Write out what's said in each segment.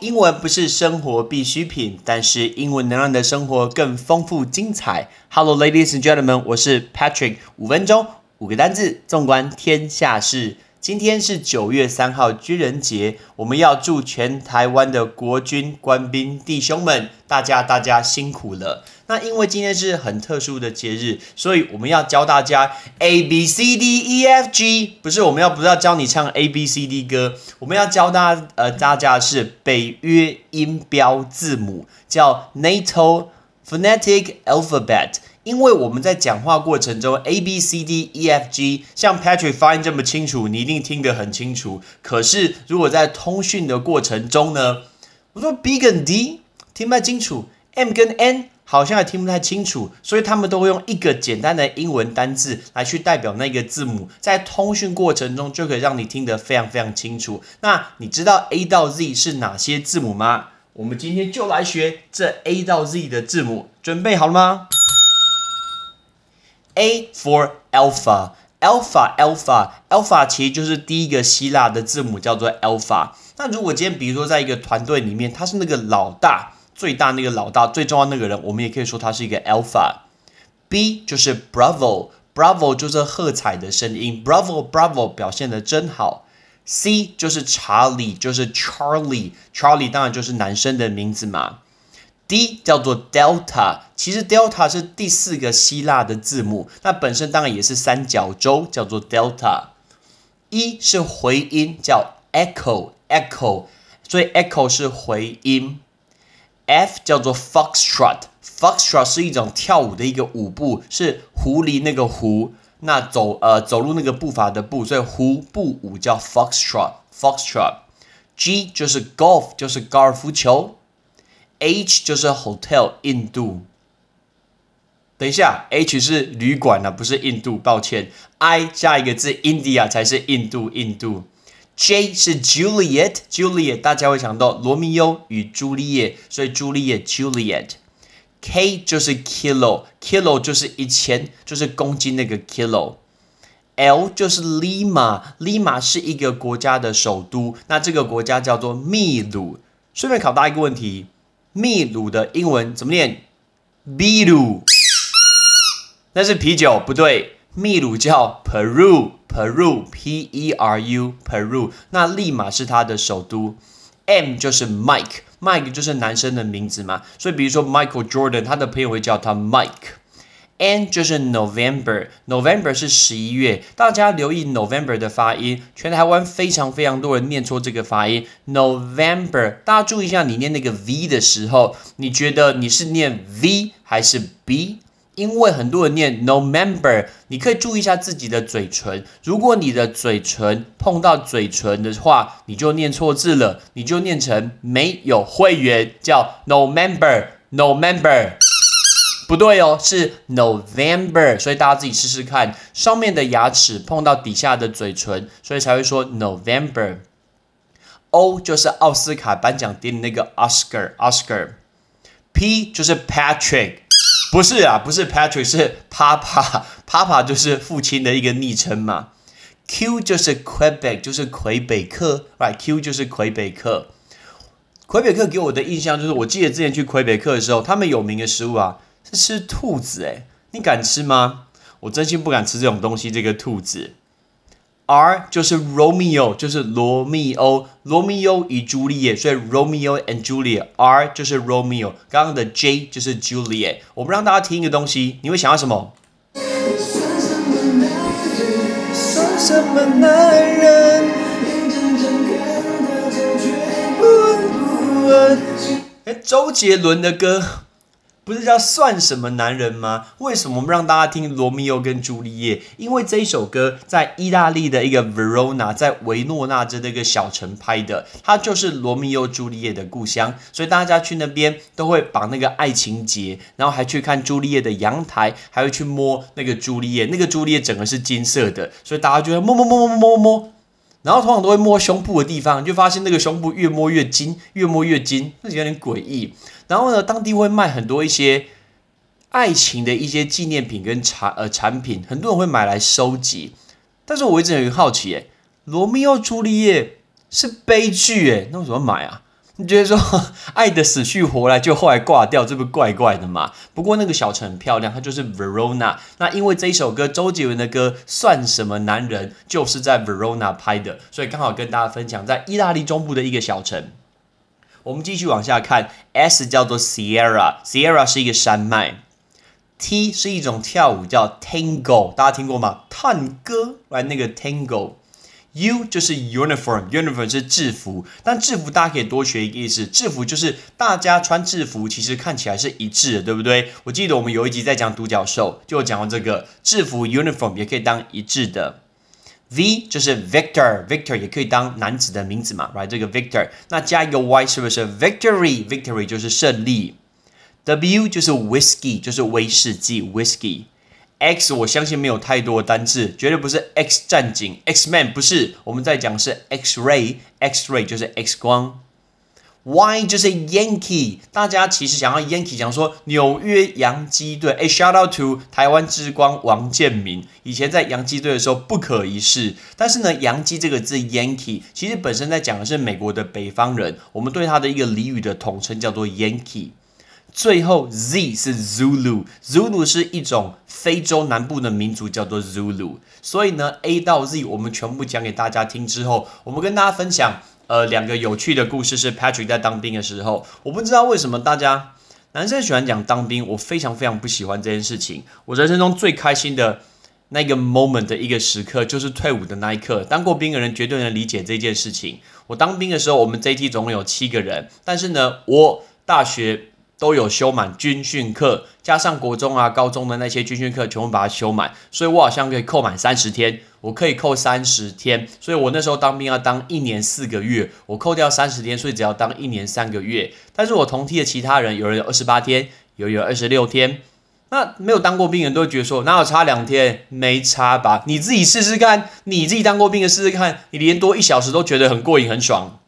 英文不是生活必需品，但是英文能让你的生活更丰富精彩。Hello, ladies and gentlemen，我是 Patrick。五分钟，五个单字，纵观天下事。今天是九月三号，军人节，我们要祝全台湾的国军官兵弟兄们，大家大家辛苦了。那因为今天是很特殊的节日，所以我们要教大家 A B C D E F G，不是我们要不是要教你唱 A B C D 歌，我们要教大家呃大家是北约音标字母，叫 NATO Phonetic Alphabet。因为我们在讲话过程中，A B C D E F G，像 Patrick 发音这么清楚，你一定听得很清楚。可是如果在通讯的过程中呢，我说 B 跟 D 听不太清楚，M 跟 N 好像也听不太清楚，所以他们都会用一个简单的英文单字来去代表那个字母，在通讯过程中就可以让你听得非常非常清楚。那你知道 A 到 Z 是哪些字母吗？我们今天就来学这 A 到 Z 的字母，准备好了吗？A for alpha, alpha, alpha, alpha 其实就是第一个希腊的字母叫做 alpha。那如果今天比如说在一个团队里面，他是那个老大，最大那个老大，最重要那个人，我们也可以说他是一个 alpha。B 就是 bravo, bravo 就是喝彩的声音，bravo, bravo 表现的真好。C 就是查理，就是 Charlie，Charlie 当然就是男生的名字嘛。D 叫做 Delta，其实 Delta 是第四个希腊的字母，那本身当然也是三角洲，叫做 Delta。E 是回音，叫 Echo，Echo，所以 Echo 是回音。F 叫做 Foxtrot，Foxtrot 是一种跳舞的一个舞步，是狐狸那个狐，那走呃走路那个步伐的步，所以狐步舞叫 Foxtrot，Foxtrot。G 就是 Golf，就是高尔夫球。H 就是 hotel 印度，等一下，H 是旅馆啊，不是印度，抱歉。I 下一个字 India 才是印度，印度。J 是 Juliet，Juliet 大家会想到罗密欧与朱丽叶，所以朱丽叶 Juliet。K 就是 kilo，kilo 就是一千，就是公斤那个 kilo。L 就是 Lima，Lima 是一个国家的首都，那这个国家叫做秘鲁。顺便考大家一个问题。秘鲁的英文怎么念？秘鲁，那是啤酒，不对。秘鲁叫 Peru，Peru，P E R U，Peru。那利马是它的首都。M 就是 Mike Mike 就是男生的名字嘛，所以比如说 Michael Jordan，他的朋友会叫他 Mike。N 就是 November，November 是十一月，大家留意 November 的发音，全台湾非常非常多人念错这个发音。November，大家注意一下，你念那个 V 的时候，你觉得你是念 V 还是 B？因为很多人念 November，你可以注意一下自己的嘴唇，如果你的嘴唇碰到嘴唇的话，你就念错字了，你就念成没有会员，叫 November，November。不对哦，是 November，所以大家自己试试看，上面的牙齿碰到底下的嘴唇，所以才会说 November。O 就是奥斯卡颁奖典礼那个 Oscar，Oscar。P 就是 Patrick，不是啊，不是 Patrick，是 Papa，Papa 就是父亲的一个昵称嘛。Q 就是 Quebec，就是魁北克，Right？Q 就是魁北克。魁北克给我的印象就是，我记得之前去魁北克的时候，他们有名的食物啊。是吃兔子哎，你敢吃吗？我真心不敢吃这种东西。这个兔子，R 就是 Romeo，就是罗密欧，罗密欧与朱丽叶，所以 Romeo and Juliet，R 就是 Romeo。刚刚的 J 就是 Juliet。我们让大家听一个东西，你会想到什么？哎，周杰伦的歌。不是叫算什么男人吗？为什么让大家听罗密欧跟朱丽叶？因为这一首歌在意大利的一个 Verona，在维诺纳这的一个小城拍的，它就是罗密欧朱丽叶的故乡，所以大家去那边都会绑那个爱情结，然后还去看朱丽叶的阳台，还会去摸那个朱丽叶，那个朱丽叶整个是金色的，所以大家就会摸摸摸摸摸摸，然后通常都会摸胸部的地方，就发现那个胸部越摸越紧，越摸越紧，那有点诡异。然后呢，当地会卖很多一些爱情的一些纪念品跟产呃产品，很多人会买来收集。但是我一直很好奇，哎，罗密欧朱丽叶是悲剧，哎，那为什么买啊？你觉得说爱的死去活来，就后来挂掉，这不怪怪的吗？不过那个小城很漂亮，它就是 Verona。那因为这一首歌，周杰伦的歌《算什么男人》就是在 Verona 拍的，所以刚好跟大家分享，在意大利中部的一个小城。我们继续往下看，S 叫做 Sierra，Sierra 是一个山脉，T 是一种跳舞叫 Tango，大家听过吗？探戈，来那个 Tango。U 就是 uniform，uniform 是制服，但制服大家可以多学一个意思，制服就是大家穿制服，其实看起来是一致的，对不对？我记得我们有一集在讲独角兽，就有讲过这个制服 uniform 也可以当一致的。V 就是 Victor，Victor 也可以当男子的名字嘛，right？这个 Victor，那加一个 Y 是不是 Victory？Victory 就是胜利。W 就是 Whiskey，就是威士忌 Whiskey。X 我相信没有太多的单字，绝对不是 X 战警 X Man，不是，我们在讲是 X ray，X ray 就是 X 光。Y 就是 Yankee，大家其实想要 Yankee，讲说纽约洋基队。哎，shout out to 台湾之光王建民，以前在洋基队的时候不可一世。但是呢，洋基这个字 Yankee，其实本身在讲的是美国的北方人，我们对他的一个俚语的统称叫做 Yankee。最后 Z 是 Zulu，Zulu 是一种非洲南部的民族，叫做 Zulu。所以呢，A 到 Z 我们全部讲给大家听之后，我们跟大家分享呃两个有趣的故事。是 Patrick 在当兵的时候，我不知道为什么大家男生喜欢讲当兵，我非常非常不喜欢这件事情。我人生中最开心的那个 moment 的一个时刻，就是退伍的那一刻。当过兵的人绝对能理解这件事情。我当兵的时候，我们这一梯总共有七个人，但是呢，我大学。都有修满军训课，加上国中啊、高中的那些军训课，全部把它修满，所以我好像可以扣满三十天。我可以扣三十天，所以我那时候当兵要当一年四个月，我扣掉三十天，所以只要当一年三个月。但是我同梯的其他人，有人有二十八天，有人有二十六天。那没有当过兵的人都觉得说，哪有差两天？没差吧？你自己试试看，你自己当过兵的试试看，你连多一小时都觉得很过瘾、很爽。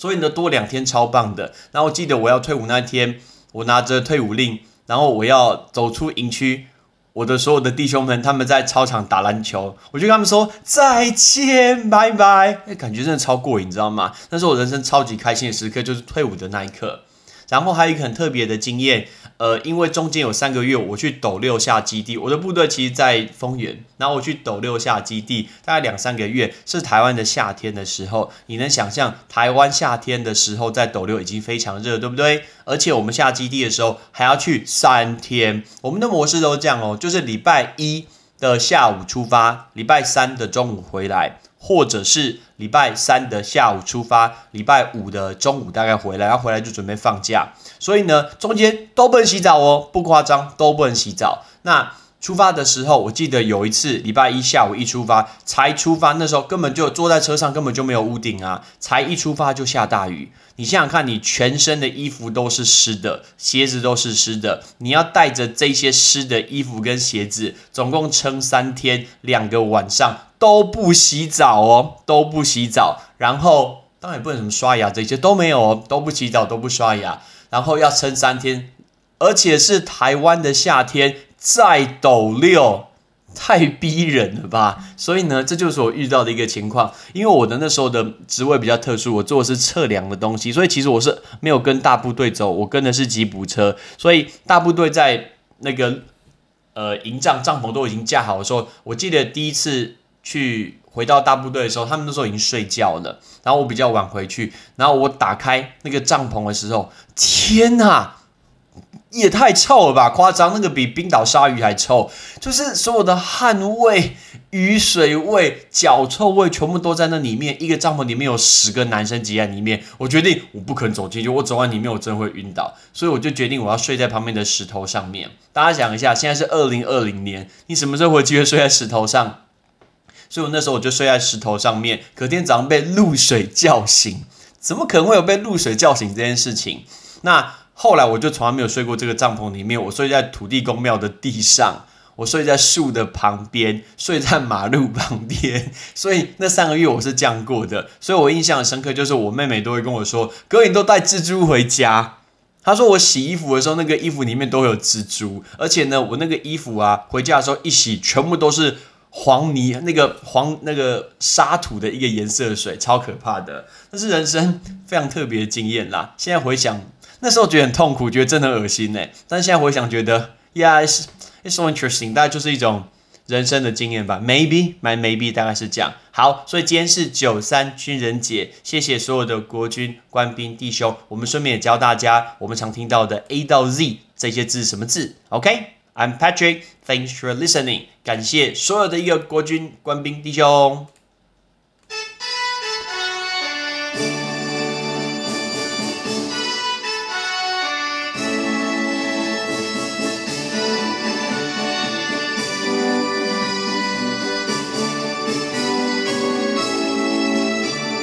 所以呢，多两天超棒的。然后我记得我要退伍那天，我拿着退伍令，然后我要走出营区，我的所有的弟兄们他们在操场打篮球，我就跟他们说再见，拜拜。哎，感觉真的超过瘾，你知道吗？那是我人生超级开心的时刻，就是退伍的那一刻。然后还有一个很特别的经验。呃，因为中间有三个月，我去斗六下基地，我的部队其实，在丰原，然后我去斗六下基地，大概两三个月，是台湾的夏天的时候，你能想象台湾夏天的时候在斗六已经非常热，对不对？而且我们下基地的时候还要去三天，我们的模式都是这样哦，就是礼拜一的下午出发，礼拜三的中午回来。或者是礼拜三的下午出发，礼拜五的中午大概回来，然后回来就准备放假，所以呢，中间都不能洗澡哦，不夸张，都不能洗澡。那出发的时候，我记得有一次礼拜一下午一出发，才出发那时候根本就坐在车上，根本就没有屋顶啊，才一出发就下大雨。你想想看，你全身的衣服都是湿的，鞋子都是湿的，你要带着这些湿的衣服跟鞋子，总共撑三天两个晚上都不洗澡哦，都不洗澡，然后当然不能什么刷牙这些都没有哦，都不洗澡都不刷牙，然后要撑三天，而且是台湾的夏天。在斗六，太逼人了吧！所以呢，这就是我遇到的一个情况。因为我的那时候的职位比较特殊，我做的是测量的东西，所以其实我是没有跟大部队走，我跟的是吉普车。所以大部队在那个呃营帐帐篷都已经架好的时候，我记得第一次去回到大部队的时候，他们那时候已经睡觉了。然后我比较晚回去，然后我打开那个帐篷的时候，天哪！也太臭了吧！夸张，那个比冰岛鲨鱼还臭，就是所有的汗味、雨水味、脚臭味全部都在那里面。一个帐篷里面有十个男生挤在里面，我决定我不肯走进去，我走在里面我真会晕倒，所以我就决定我要睡在旁边的石头上面。大家想一下，现在是二零二零年，你什么时候会机会睡在石头上？所以我那时候我就睡在石头上面，隔天早上被露水叫醒，怎么可能会有被露水叫醒这件事情？那。后来我就从来没有睡过这个帐篷里面，我睡在土地公庙的地上，我睡在树的旁边，睡在马路旁边，所以那三个月我是这样过的。所以我印象深刻，就是我妹妹都会跟我说：“哥，你都带蜘蛛回家。”她说我洗衣服的时候，那个衣服里面都有蜘蛛，而且呢，我那个衣服啊，回家的时候一洗，全部都是黄泥，那个黄那个沙土的一个颜色的水，超可怕的。那是人生非常特别的经验啦。现在回想，那时候觉得很痛苦，觉得真的很恶心呢。但是现在回想，觉得 Yeah，it's it's so interesting，大概就是一种。人生的经验吧，maybe，my maybe 大概是这样。好，所以今天是九三军人节，谢谢所有的国军官兵弟兄。我们顺便也教大家我们常听到的 A 到 Z 这些字什么字？OK，I'm Patrick，thanks for listening，感谢所有的一个国军官兵弟兄。